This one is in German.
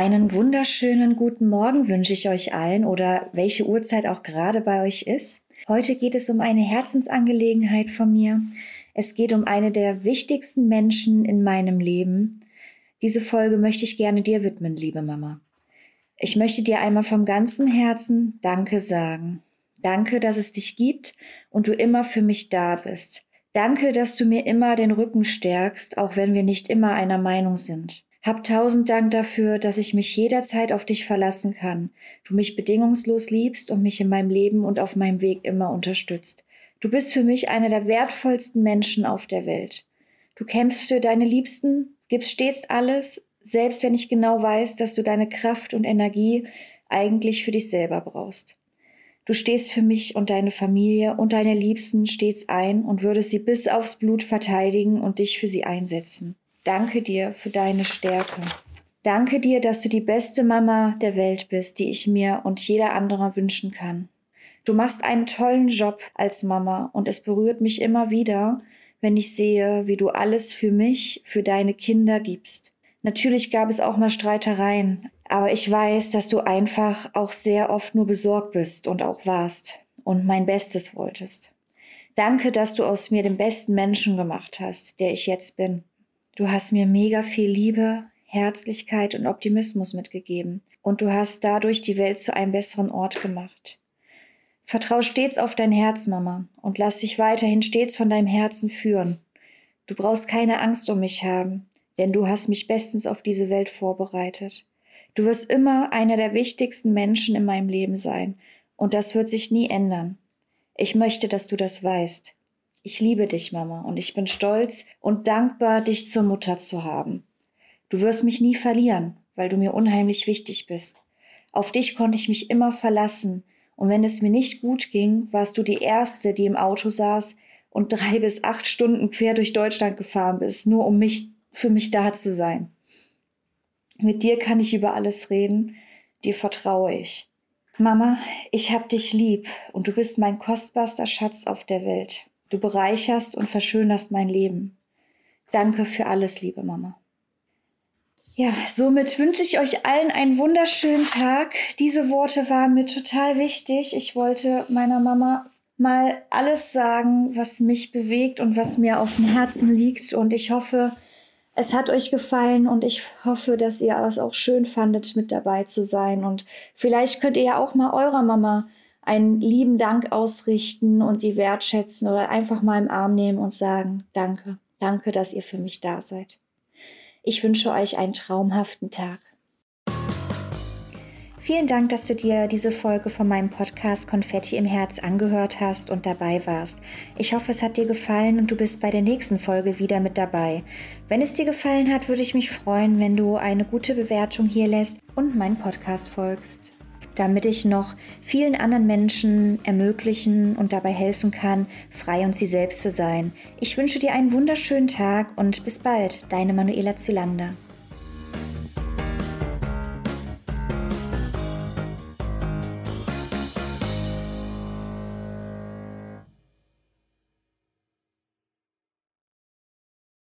Einen wunderschönen guten Morgen wünsche ich euch allen oder welche Uhrzeit auch gerade bei euch ist. Heute geht es um eine Herzensangelegenheit von mir. Es geht um eine der wichtigsten Menschen in meinem Leben. Diese Folge möchte ich gerne dir widmen, liebe Mama. Ich möchte dir einmal vom ganzen Herzen Danke sagen. Danke, dass es dich gibt und du immer für mich da bist. Danke, dass du mir immer den Rücken stärkst, auch wenn wir nicht immer einer Meinung sind. Hab tausend Dank dafür, dass ich mich jederzeit auf dich verlassen kann. Du mich bedingungslos liebst und mich in meinem Leben und auf meinem Weg immer unterstützt. Du bist für mich einer der wertvollsten Menschen auf der Welt. Du kämpfst für deine Liebsten, gibst stets alles, selbst wenn ich genau weiß, dass du deine Kraft und Energie eigentlich für dich selber brauchst. Du stehst für mich und deine Familie und deine Liebsten stets ein und würdest sie bis aufs Blut verteidigen und dich für sie einsetzen. Danke dir für deine Stärke. Danke dir, dass du die beste Mama der Welt bist, die ich mir und jeder andere wünschen kann. Du machst einen tollen Job als Mama und es berührt mich immer wieder, wenn ich sehe, wie du alles für mich, für deine Kinder gibst. Natürlich gab es auch mal Streitereien, aber ich weiß, dass du einfach auch sehr oft nur besorgt bist und auch warst und mein Bestes wolltest. Danke, dass du aus mir den besten Menschen gemacht hast, der ich jetzt bin. Du hast mir mega viel Liebe, Herzlichkeit und Optimismus mitgegeben und du hast dadurch die Welt zu einem besseren Ort gemacht. Vertrau stets auf dein Herz, Mama, und lass dich weiterhin stets von deinem Herzen führen. Du brauchst keine Angst um mich haben, denn du hast mich bestens auf diese Welt vorbereitet. Du wirst immer einer der wichtigsten Menschen in meinem Leben sein, und das wird sich nie ändern. Ich möchte, dass du das weißt. Ich liebe dich, Mama, und ich bin stolz und dankbar, dich zur Mutter zu haben. Du wirst mich nie verlieren, weil du mir unheimlich wichtig bist. Auf dich konnte ich mich immer verlassen, und wenn es mir nicht gut ging, warst du die Erste, die im Auto saß und drei bis acht Stunden quer durch Deutschland gefahren bist, nur um mich, für mich da zu sein. Mit dir kann ich über alles reden, dir vertraue ich. Mama, ich hab dich lieb und du bist mein kostbarster Schatz auf der Welt. Du bereicherst und verschönerst mein Leben. Danke für alles, liebe Mama. Ja, somit wünsche ich euch allen einen wunderschönen Tag. Diese Worte waren mir total wichtig. Ich wollte meiner Mama mal alles sagen, was mich bewegt und was mir auf dem Herzen liegt. Und ich hoffe, es hat euch gefallen und ich hoffe, dass ihr es auch schön fandet, mit dabei zu sein. Und vielleicht könnt ihr ja auch mal eurer Mama einen lieben Dank ausrichten und die wertschätzen oder einfach mal im Arm nehmen und sagen, danke, danke, dass ihr für mich da seid. Ich wünsche euch einen traumhaften Tag. Vielen Dank, dass du dir diese Folge von meinem Podcast Konfetti im Herz angehört hast und dabei warst. Ich hoffe, es hat dir gefallen und du bist bei der nächsten Folge wieder mit dabei. Wenn es dir gefallen hat, würde ich mich freuen, wenn du eine gute Bewertung hier lässt und meinen Podcast folgst damit ich noch vielen anderen Menschen ermöglichen und dabei helfen kann, frei und sie selbst zu sein. Ich wünsche dir einen wunderschönen Tag und bis bald, deine Manuela Zylander.